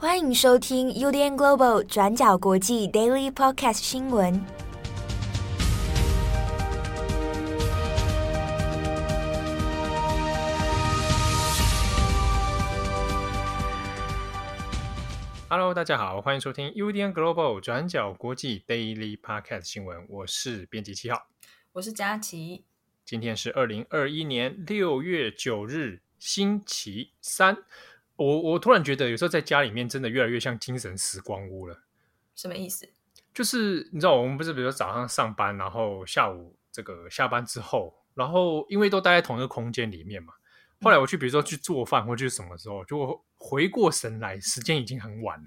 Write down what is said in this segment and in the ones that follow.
欢迎收听 UDN Global 转角国际 Daily Podcast 新闻。Hello，大家好，欢迎收听 UDN Global 转角国际 Daily Podcast 新闻。我是编辑七号，我是佳琪。今天是二零二一年六月九日，星期三。我我突然觉得，有时候在家里面真的越来越像精神时光屋了。什么意思？就是你知道，我们不是比如说早上上班，然后下午这个下班之后，然后因为都待在同一个空间里面嘛。后来我去，比如说去做饭或者什么时候，就回过神来，时间已经很晚了。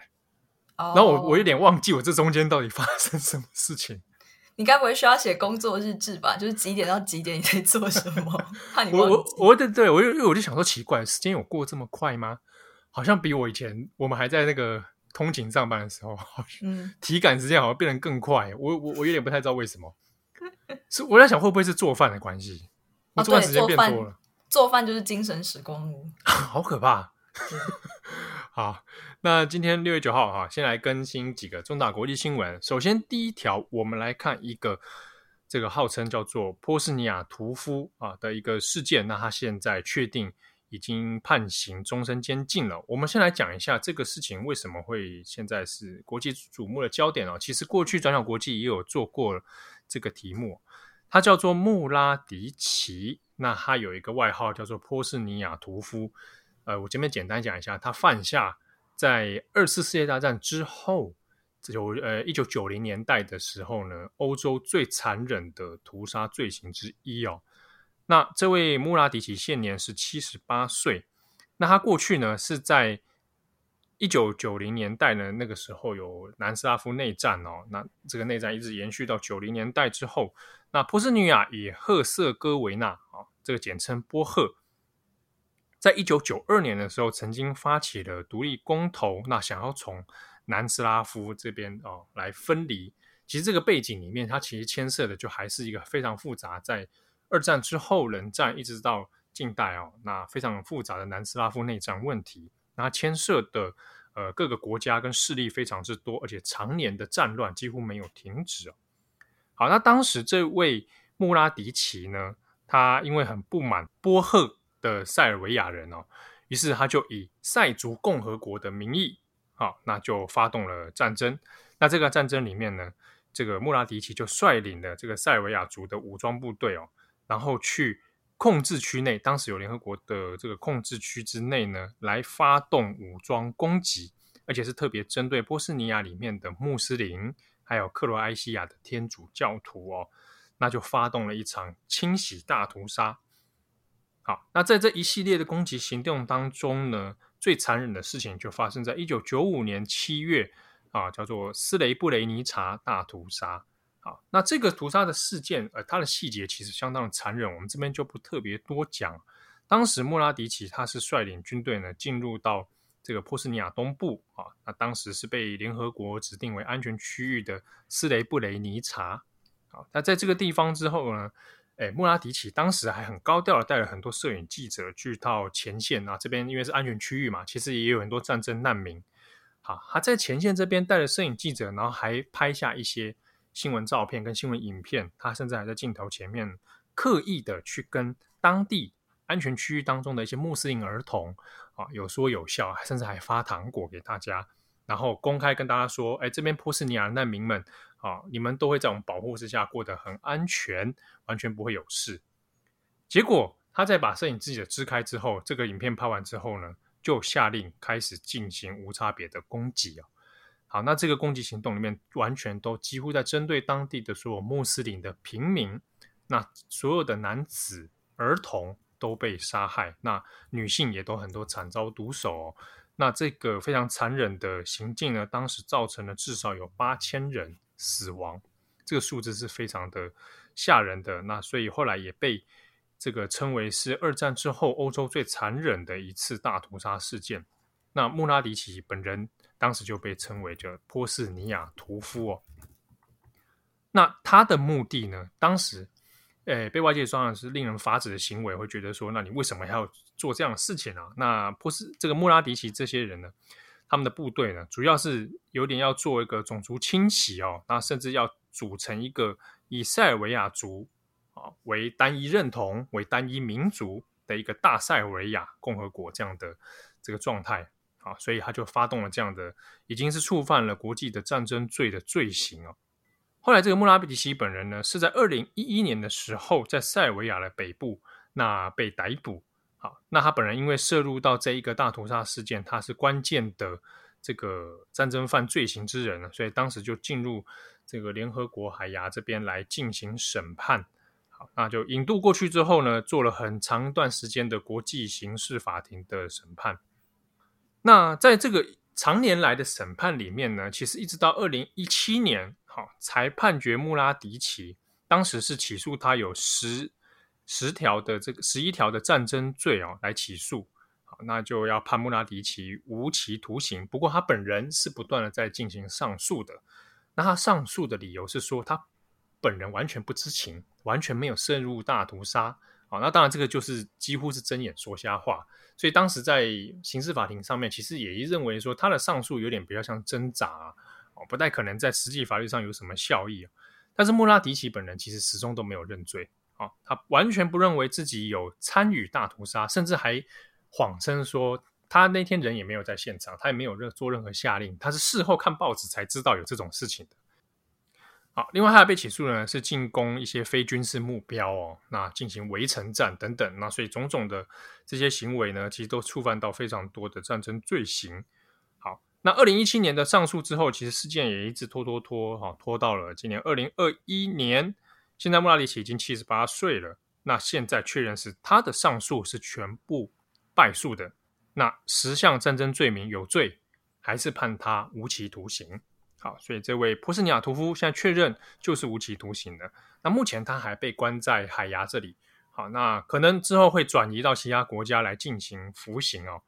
Oh. 然后我我有点忘记我这中间到底发生什么事情。你该不会需要写工作日志吧？就是几点到几点你在做什么？怕你我我我对对，我因为我就想说奇怪，时间有过这么快吗？好像比我以前我们还在那个通勤上班的时候，嗯，体感时间好像变得更快。我我我有点不太知道为什么。是我在想会不会是做饭的关系？我做饭时间变多了。做饭就是精神时光屋，好可怕。好，那今天六月九号哈，先来更新几个重大国际新闻。首先，第一条，我们来看一个这个号称叫做波斯尼亚屠夫啊的一个事件。那他现在确定已经判刑终身监禁了。我们先来讲一下这个事情为什么会现在是国际瞩目的焦点哦。其实过去转角国际也有做过这个题目，他叫做穆拉迪奇。那他有一个外号叫做波斯尼亚屠夫，呃，我这边简单讲一下，他犯下在二次世界大战之后，就呃一九九零年代的时候呢，欧洲最残忍的屠杀罪行之一哦。那这位穆拉迪奇现年是七十八岁，那他过去呢是在一九九零年代呢，那个时候有南斯拉夫内战哦，那这个内战一直延续到九零年代之后，那波斯尼亚与赫塞哥维纳啊。这个简称波赫，在一九九二年的时候，曾经发起了独立公投，那想要从南斯拉夫这边哦来分离。其实这个背景里面，它其实牵涉的就还是一个非常复杂，在二战之后冷战一直到近代哦，那非常复杂的南斯拉夫内战问题，那牵涉的呃各个国家跟势力非常之多，而且常年的战乱几乎没有停止哦。好，那当时这位穆拉迪奇呢，他因为很不满波赫的塞尔维亚人哦，于是他就以塞族共和国的名义，好，那就发动了战争。那这个战争里面呢，这个穆拉迪奇就率领了这个塞尔维亚族的武装部队哦，然后去控制区内，当时有联合国的这个控制区之内呢，来发动武装攻击，而且是特别针对波斯尼亚里面的穆斯林，还有克罗埃西亚的天主教徒哦。那就发动了一场清洗大屠杀。好，那在这一系列的攻击行动当中呢，最残忍的事情就发生在一九九五年七月啊，叫做斯雷布雷尼察大屠杀。好，那这个屠杀的事件，呃，它的细节其实相当的残忍，我们这边就不特别多讲。当时穆拉迪奇他是率领军队呢进入到这个波斯尼亚东部啊，那当时是被联合国指定为安全区域的斯雷布雷尼察。好，那在这个地方之后呢，诶，穆拉迪奇当时还很高调的带了很多摄影记者去到前线啊，这边因为是安全区域嘛，其实也有很多战争难民。好，他在前线这边带了摄影记者，然后还拍下一些新闻照片跟新闻影片。他甚至还在镜头前面刻意的去跟当地安全区域当中的一些穆斯林儿童啊有说有笑，甚至还发糖果给大家，然后公开跟大家说，诶，这边波斯尼亚难民们。啊！你们都会在我们保护之下过得很安全，完全不会有事。结果他在把摄影记者支开之后，这个影片拍完之后呢，就下令开始进行无差别的攻击啊！好，那这个攻击行动里面，完全都几乎在针对当地的所有穆斯林的平民，那所有的男子、儿童都被杀害，那女性也都很多惨遭毒手哦。那这个非常残忍的行径呢，当时造成了至少有八千人。死亡，这个数字是非常的吓人的。那所以后来也被这个称为是二战之后欧洲最残忍的一次大屠杀事件。那穆拉迪奇本人当时就被称为叫波斯尼亚屠夫哦。那他的目的呢？当时，诶，被外界说的是令人发指的行为，会觉得说，那你为什么还要做这样的事情啊？那波斯这个穆拉迪奇这些人呢？他们的部队呢，主要是有点要做一个种族清洗哦，那甚至要组成一个以塞尔维亚族啊为单一认同、为单一民族的一个大塞尔维亚共和国这样的这个状态啊，所以他就发动了这样的，已经是触犯了国际的战争罪的罪行哦。后来这个穆拉迪奇本人呢，是在二零一一年的时候，在塞尔维亚的北部那被逮捕。好，那他本人因为涉入到这一个大屠杀事件，他是关键的这个战争犯罪行之人，所以当时就进入这个联合国海牙这边来进行审判。好，那就引渡过去之后呢，做了很长一段时间的国际刑事法庭的审判。那在这个常年来的审判里面呢，其实一直到二零一七年，好，才判决穆拉迪奇，当时是起诉他有十。十条的这个十一条的战争罪哦，来起诉，好，那就要判穆拉迪奇无期徒刑。不过他本人是不断的在进行上诉的。那他上诉的理由是说，他本人完全不知情，完全没有涉入大屠杀。好，那当然这个就是几乎是睁眼说瞎话。所以当时在刑事法庭上面，其实也认为说他的上诉有点比较像挣扎啊，哦，不太可能在实际法律上有什么效益。但是穆拉迪奇本人其实始终都没有认罪。啊他完全不认为自己有参与大屠杀，甚至还谎称说他那天人也没有在现场，他也没有任做任何下令，他是事后看报纸才知道有这种事情的。好，另外他还被起诉呢，是进攻一些非军事目标哦，那进行围城战等等，那所以种种的这些行为呢，其实都触犯到非常多的战争罪行。好，那二零一七年的上诉之后，其实事件也一直拖拖拖，哈，拖到了今年二零二一年。现在穆拉里奇已经七十八岁了，那现在确认是他的上诉是全部败诉的，那十项战争罪名有罪，还是判他无期徒刑。好，所以这位波斯尼亚屠夫现在确认就是无期徒刑的。那目前他还被关在海牙这里，好，那可能之后会转移到其他国家来进行服刑哦。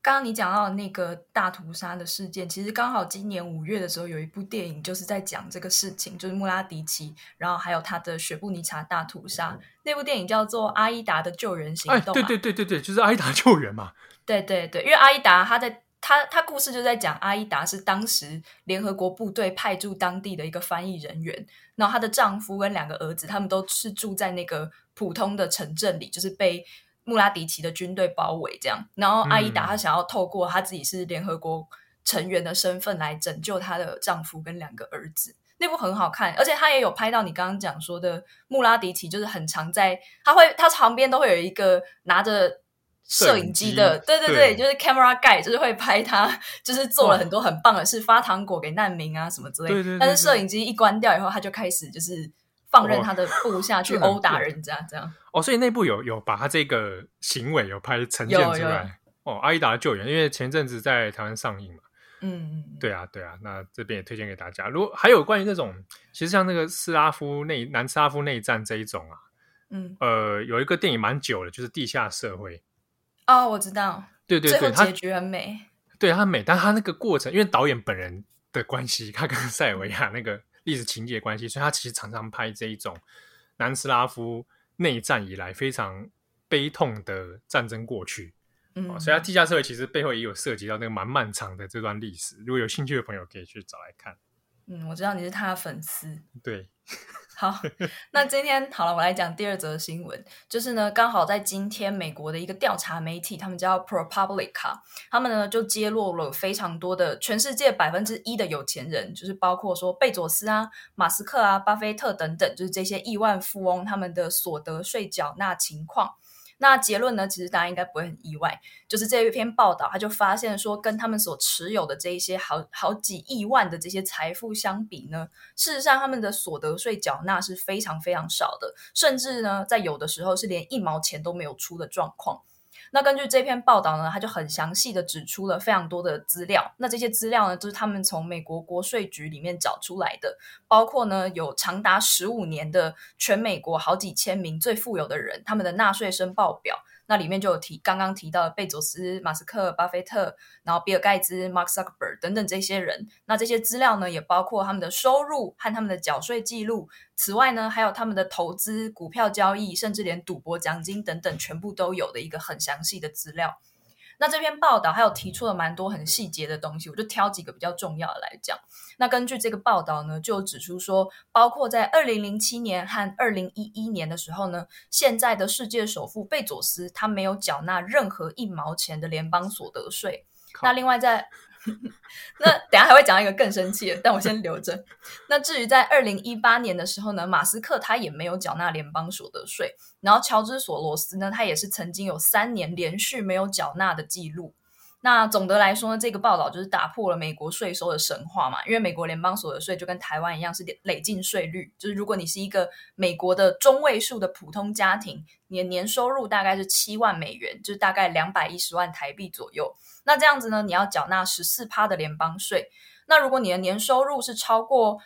刚刚你讲到那个大屠杀的事件，其实刚好今年五月的时候有一部电影就是在讲这个事情，就是穆拉迪奇，然后还有他的雪布尼察大屠杀。那部电影叫做《阿依达的救援行动》。哎，对对对对对，就是阿依达救援嘛。对对对，因为阿依达他在他他故事就在讲阿依达是当时联合国部队派驻当地的一个翻译人员，然后她的丈夫跟两个儿子他们都是住在那个普通的城镇里，就是被。穆拉迪奇的军队包围，这样，然后阿依达她想要透过她自己是联合国成员的身份来拯救她的丈夫跟两个儿子。那部很好看，而且她也有拍到你刚刚讲说的穆拉迪奇，就是很常在，他会他旁边都会有一个拿着摄影机的，对对对，对就是 camera guy，就是会拍他，就是做了很多很棒的事，发糖果给难民啊什么之类的。对对对对，但是摄影机一关掉以后，他就开始就是。放任他的部下 去殴打人家，这样哦，所以内部有有把他这个行为有拍呈现出来哦。阿依达的救援，因为前阵子在台湾上映嘛，嗯嗯，对啊对啊，那这边也推荐给大家。如果还有关于那种，其实像那个斯拉夫内南斯拉夫内战这一种啊，嗯呃，有一个电影蛮久的，就是《地下社会》哦，我知道，对对对，他结局很美，对他美，但他那个过程，因为导演本人的关系，他跟塞尔维亚那个。历史情节关系，所以他其实常常拍这一种南斯拉夫内战以来非常悲痛的战争过去。嗯，哦、所以他地下社会其实背后也有涉及到那个蛮漫长的这段历史。如果有兴趣的朋友，可以去找来看。嗯，我知道你是他的粉丝。对。好，那今天好了，我来讲第二则新闻，就是呢，刚好在今天，美国的一个调查媒体，他们叫 ProPublica，他们呢就揭露了非常多的全世界百分之一的有钱人，就是包括说贝佐斯啊、马斯克啊、巴菲特等等，就是这些亿万富翁他们的所得税缴纳情况。那结论呢？其实大家应该不会很意外，就是这一篇报道，他就发现说，跟他们所持有的这一些好好几亿万的这些财富相比呢，事实上他们的所得税缴纳是非常非常少的，甚至呢，在有的时候是连一毛钱都没有出的状况。那根据这篇报道呢，他就很详细的指出了非常多的资料。那这些资料呢，就是他们从美国国税局里面找出来的，包括呢有长达十五年的全美国好几千名最富有的人他们的纳税申报表。那里面就有提刚刚提到的贝佐斯、马斯克、巴菲特，然后比尔盖茨、Mark Zuckerberg 等等这些人。那这些资料呢，也包括他们的收入和他们的缴税记录。此外呢，还有他们的投资、股票交易，甚至连赌博奖金等等，全部都有的一个很详细的资料。那这篇报道还有提出了蛮多很细节的东西，我就挑几个比较重要的来讲。那根据这个报道呢，就指出说，包括在二零零七年和二零一一年的时候呢，现在的世界首富贝佐斯他没有缴纳任何一毛钱的联邦所得税。那另外在 那等下还会讲一个更生气的，但我先留着。那至于在二零一八年的时候呢，马斯克他也没有缴纳联邦所得税，然后乔治索罗斯呢，他也是曾经有三年连续没有缴纳的记录。那总的来说呢，这个报道就是打破了美国税收的神话嘛，因为美国联邦所得税就跟台湾一样是累进税率，就是如果你是一个美国的中位数的普通家庭，你的年收入大概是七万美元，就是大概两百一十万台币左右。那这样子呢，你要缴纳十四趴的联邦税。那如果你的年收入是超过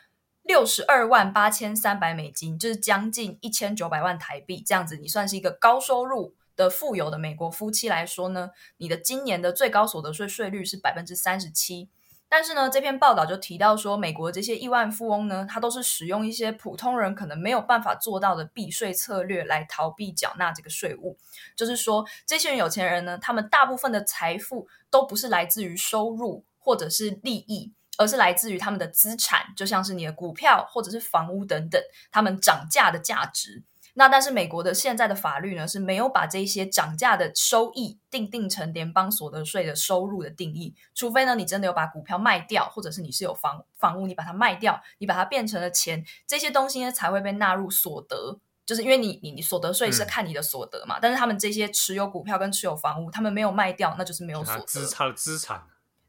六十二万八千三百美金，就是将近一千九百万台币，这样子你算是一个高收入的富有的美国夫妻来说呢，你的今年的最高所得税税率是百分之三十七。但是呢，这篇报道就提到说，美国这些亿万富翁呢，他都是使用一些普通人可能没有办法做到的避税策略来逃避缴纳这个税务。就是说，这些人有钱人呢，他们大部分的财富都不是来自于收入或者是利益，而是来自于他们的资产，就像是你的股票或者是房屋等等，他们涨价的价值。那但是美国的现在的法律呢，是没有把这些涨价的收益定定成联邦所得税的收入的定义，除非呢你真的有把股票卖掉，或者是你是有房房屋，你把它卖掉，你把它变成了钱，这些东西呢才会被纳入所得，就是因为你你你所得税是看你的所得嘛，嗯、但是他们这些持有股票跟持有房屋，他们没有卖掉，那就是没有所得，资差的资产。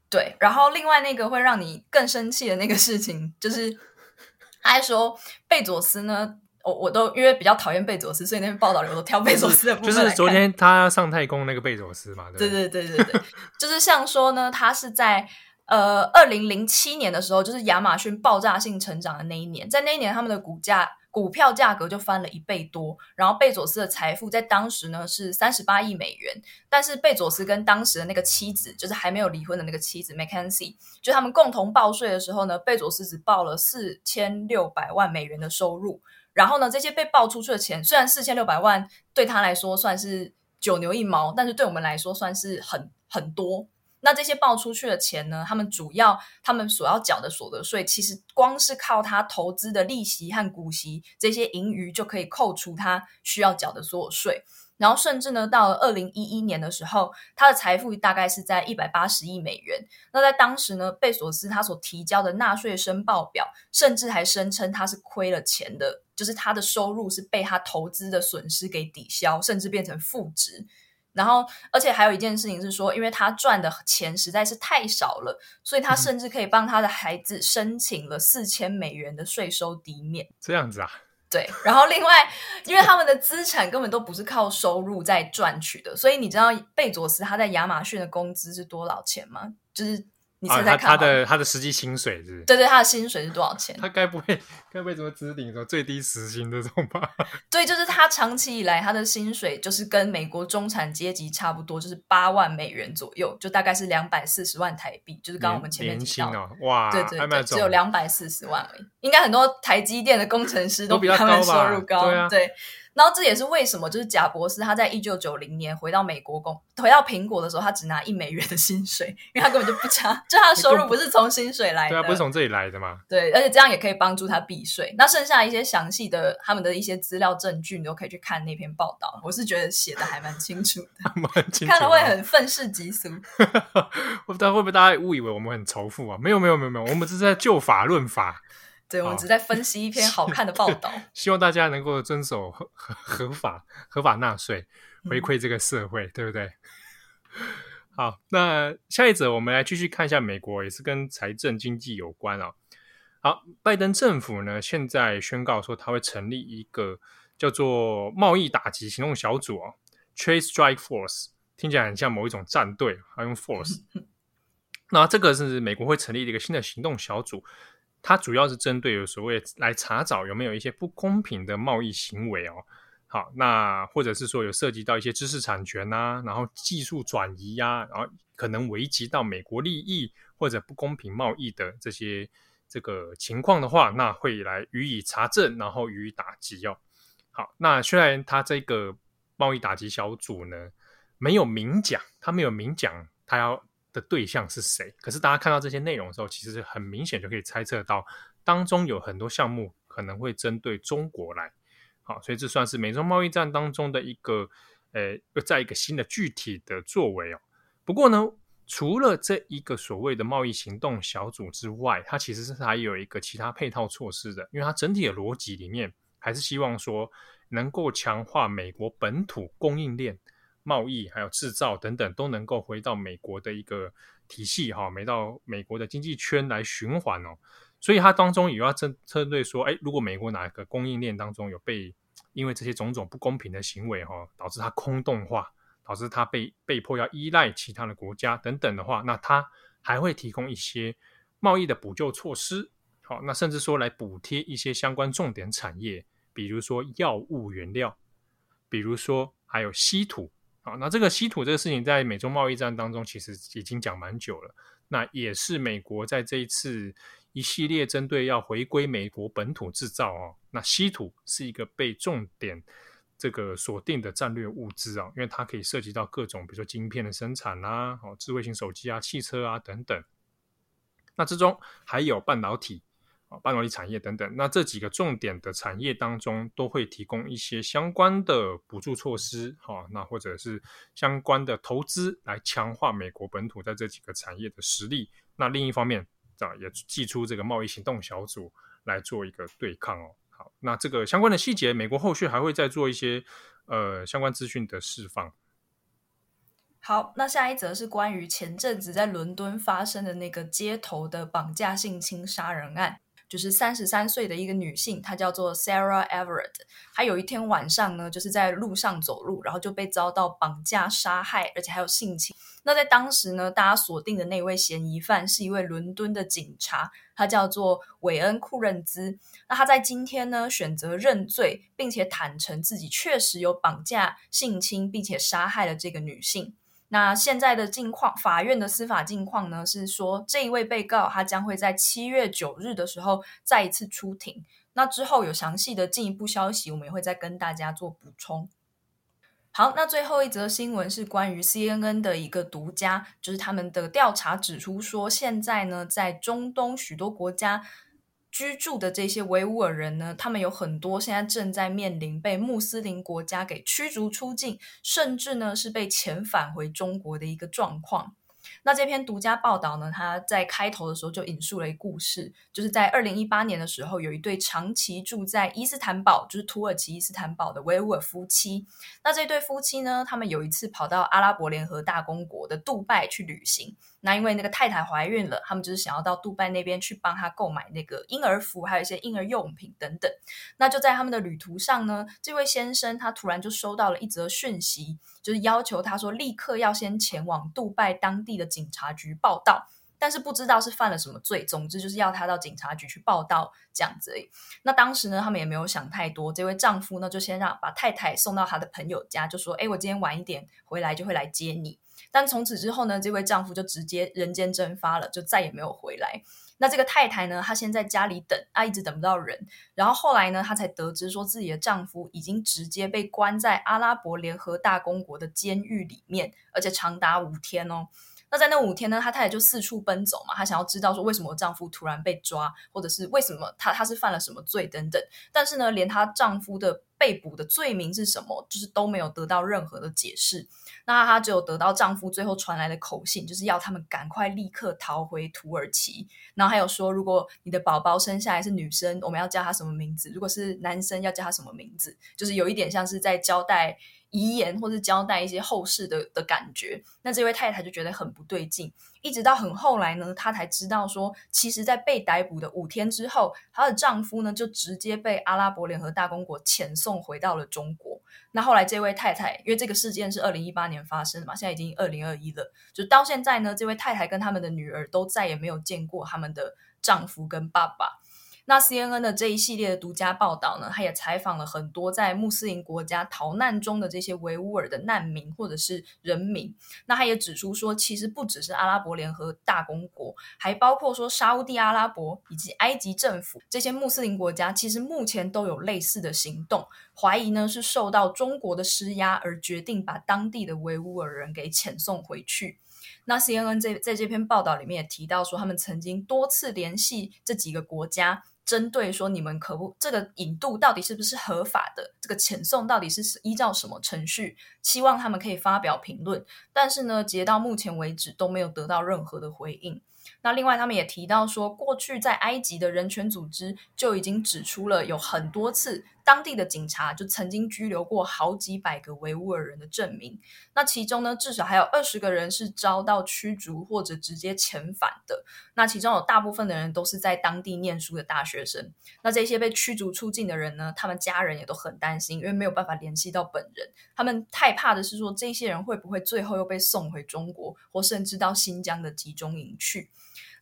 对，然后另外那个会让你更生气的那个事情，就是 他还说贝佐斯呢。我我都因为比较讨厌贝佐斯，所以那篇报道里我都挑贝佐斯的部分。就是昨天他上太空那个贝佐斯嘛，对对对对对，就是像说呢，他是在呃二零零七年的时候，就是亚马逊爆炸性成长的那一年，在那一年他们的股价股票价格就翻了一倍多，然后贝佐斯的财富在当时呢是三十八亿美元，但是贝佐斯跟当时的那个妻子，就是还没有离婚的那个妻子 Mackenzie，就他们共同报税的时候呢，贝佐斯只报了四千六百万美元的收入。然后呢，这些被爆出去的钱，虽然四千六百万对他来说算是九牛一毛，但是对我们来说算是很很多。那这些爆出去的钱呢，他们主要他们所要缴的所得税，其实光是靠他投资的利息和股息这些盈余就可以扣除他需要缴的所有税。然后甚至呢，到了二零一一年的时候，他的财富大概是在一百八十亿美元。那在当时呢，贝索斯他所提交的纳税申报表，甚至还声称他是亏了钱的，就是他的收入是被他投资的损失给抵消，甚至变成负值。然后，而且还有一件事情是说，因为他赚的钱实在是太少了，所以他甚至可以帮他的孩子申请了四千美元的税收抵免。这样子啊？对，然后另外，因为他们的资产根本都不是靠收入在赚取的，所以你知道贝佐斯他在亚马逊的工资是多少钱吗？就是。你猜猜看，啊，他的他的实际薪水是，是？对对，他的薪水是多少钱？他该不会 该不会怎么指定说最低时薪这种吧？对，就是他长期以来他的薪水就是跟美国中产阶级差不多，就是八万美元左右，就大概是两百四十万台币，就是刚刚我们前面提到哇，对对对，只有两百四十万而已。应该很多台积电的工程师都比他们收入高，对啊，对。然后这也是为什么，就是贾博士他在一九九零年回到美国工，回到苹果的时候，他只拿一美元的薪水，因为他根本就不差，就他的收入不是从薪水来的，对啊，不是从这里来的嘛。对，而且这样也可以帮助他避税。那剩下一些详细的他们的一些资料证据，你都可以去看那篇报道。我是觉得写的还蛮清楚的，蛮清楚的，看了会很愤世嫉俗。我不知道会不会大家误以为我们很仇富啊？没有没有没有没有，我们只是在就法论法。对，我们只在分析一篇好看的报道，希望大家能够遵守合合合法合法纳税，回馈这个社会，嗯、对不对？好，那下一则我们来继续看一下美国，也是跟财政经济有关啊。好，拜登政府呢现在宣告说，他会成立一个叫做贸易打击行动小组啊，Trade Strike Force，听起来很像某一种战队，还用 Force。那这个是美国会成立的一个新的行动小组。它主要是针对有所谓来查找有没有一些不公平的贸易行为哦，好，那或者是说有涉及到一些知识产权呐、然后技术转移呀、然后可能危及到美国利益或者不公平贸易的这些这个情况的话，那会来予以查证，然后予以打击哦。好，那虽然它这个贸易打击小组呢，没有明讲，他没有明讲他要的对象是谁。可是大家看到这些内容的时候，其实很明显就可以猜测到，当中有很多项目可能会针对中国来。好，所以这算是美中贸易战当中的一个，呃，又在一个新的具体的作为哦。不过呢，除了这一个所谓的贸易行动小组之外，它其实是还有一个其他配套措施的，因为它整体的逻辑里面还是希望说能够强化美国本土供应链、贸易还有制造等等都能够回到美国的一个体系哈，回到美国的经济圈来循环哦。所以它当中也要针针对说，哎，如果美国哪个供应链当中有被因为这些种种不公平的行为哈，导致它空洞化，导致它被被迫要依赖其他的国家等等的话，那它还会提供一些贸易的补救措施，好，那甚至说来补贴一些相关重点产业，比如说药物原料，比如说还有稀土，好，那这个稀土这个事情在美中贸易战当中其实已经讲蛮久了，那也是美国在这一次。一系列针对要回归美国本土制造哦，那稀土是一个被重点这个锁定的战略物资啊，因为它可以涉及到各种，比如说晶片的生产啦，哦，智慧型手机啊、汽车啊等等。那之中还有半导体半导体产业等等。那这几个重点的产业当中，都会提供一些相关的补助措施，哈，那或者是相关的投资来强化美国本土在这几个产业的实力。那另一方面，啊，也祭出这个贸易行动小组来做一个对抗哦。好，那这个相关的细节，美国后续还会再做一些呃相关资讯的释放。好，那下一则是关于前阵子在伦敦发生的那个街头的绑架性侵杀人案。就是三十三岁的一个女性，她叫做 Sarah Everard。她有一天晚上呢，就是在路上走路，然后就被遭到绑架、杀害，而且还有性侵。那在当时呢，大家锁定的那位嫌疑犯是一位伦敦的警察，他叫做韦恩·库认兹。那他在今天呢，选择认罪，并且坦承自己确实有绑架、性侵，并且杀害了这个女性。那现在的境况，法院的司法境况呢，是说这一位被告他将会在七月九日的时候再一次出庭。那之后有详细的进一步消息，我们也会再跟大家做补充。好，那最后一则新闻是关于 CNN 的一个独家，就是他们的调查指出说，现在呢，在中东许多国家。居住的这些维吾尔人呢，他们有很多现在正在面临被穆斯林国家给驱逐出境，甚至呢是被遣返回中国的一个状况。那这篇独家报道呢，他在开头的时候就引述了一故事，就是在二零一八年的时候，有一对长期住在伊斯坦堡，就是土耳其伊斯坦堡的维吾尔夫妻。那这对夫妻呢，他们有一次跑到阿拉伯联合大公国的杜拜去旅行。那因为那个太太怀孕了，他们就是想要到杜拜那边去帮她购买那个婴儿服，还有一些婴儿用品等等。那就在他们的旅途上呢，这位先生他突然就收到了一则讯息，就是要求他说立刻要先前往杜拜当地的警察局报道，但是不知道是犯了什么罪，总之就是要他到警察局去报道这样子。那当时呢，他们也没有想太多，这位丈夫呢就先让把太太送到他的朋友家，就说：“哎，我今天晚一点回来就会来接你。”但从此之后呢，这位丈夫就直接人间蒸发了，就再也没有回来。那这个太太呢，她先在家里等，她，一直等不到人。然后后来呢，她才得知说自己的丈夫已经直接被关在阿拉伯联合大公国的监狱里面，而且长达五天哦。那在那五天呢，她太太就四处奔走嘛，她想要知道说为什么丈夫突然被抓，或者是为什么她她是犯了什么罪等等。但是呢，连她丈夫的被捕的罪名是什么，就是都没有得到任何的解释。那她只有得到丈夫最后传来的口信，就是要他们赶快立刻逃回土耳其。然后还有说，如果你的宝宝生下来是女生，我们要叫她什么名字；如果是男生，要叫她什么名字。就是有一点像是在交代。遗言或是交代一些后事的的感觉，那这位太太就觉得很不对劲，一直到很后来呢，她才知道说，其实，在被逮捕的五天之后，她的丈夫呢就直接被阿拉伯联合大公国遣送回到了中国。那后来这位太太，因为这个事件是二零一八年发生的嘛，现在已经二零二一了，就到现在呢，这位太太跟他们的女儿都再也没有见过他们的丈夫跟爸爸。那 CNN 的这一系列的独家报道呢，他也采访了很多在穆斯林国家逃难中的这些维吾尔的难民或者是人民。那他也指出说，其实不只是阿拉伯联合大公国，还包括说沙乌地阿拉伯以及埃及政府这些穆斯林国家，其实目前都有类似的行动，怀疑呢是受到中国的施压而决定把当地的维吾尔人给遣送回去。那 CNN 在在这篇报道里面也提到说，他们曾经多次联系这几个国家。针对说你们可不这个引渡到底是不是合法的？这个遣送到底是依照什么程序？希望他们可以发表评论，但是呢，截到目前为止都没有得到任何的回应。那另外，他们也提到说，过去在埃及的人权组织就已经指出了有很多次。当地的警察就曾经拘留过好几百个维吾尔人的证明，那其中呢，至少还有二十个人是遭到驱逐或者直接遣返的。那其中有大部分的人都是在当地念书的大学生。那这些被驱逐出境的人呢，他们家人也都很担心，因为没有办法联系到本人。他们太怕的是说，这些人会不会最后又被送回中国，或甚至到新疆的集中营去。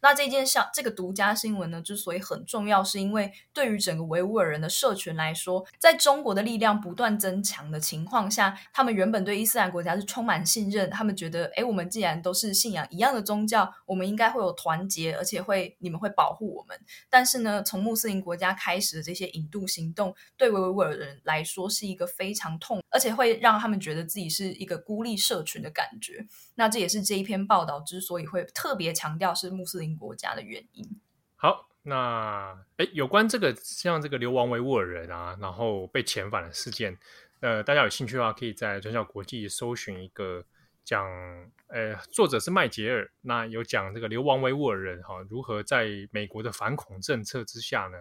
那这件像这个独家新闻呢，之所以很重要，是因为对于整个维吾尔人的社群来说，在中国的力量不断增强的情况下，他们原本对伊斯兰国家是充满信任，他们觉得，诶，我们既然都是信仰一样的宗教，我们应该会有团结，而且会你们会保护我们。但是呢，从穆斯林国家开始的这些引渡行动，对维吾尔人来说是一个非常痛，而且会让他们觉得自己是一个孤立社群的感觉。那这也是这一篇报道之所以会特别强调是穆斯林国家的原因。好，那诶，有关这个像这个流亡维吾尔人啊，然后被遣返的事件，呃，大家有兴趣的话，可以在转角国际搜寻一个讲，呃，作者是麦杰尔，那有讲这个流亡维吾尔人哈、如何在美国的反恐政策之下呢，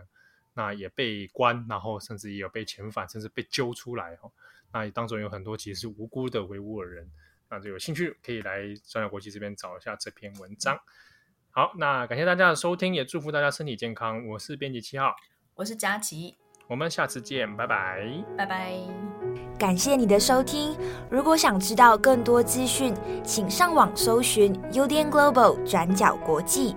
那也被关，然后甚至也有被遣返，甚至被揪出来哈、哦，那当中有很多其实是无辜的维吾尔人。那就有兴趣可以来转角国际这边找一下这篇文章。好，那感谢大家的收听，也祝福大家身体健康。我是编辑七号，我是佳琪，我们下次见，拜拜，拜拜。感谢你的收听。如果想知道更多资讯，请上网搜寻 UDN Global 转角国际。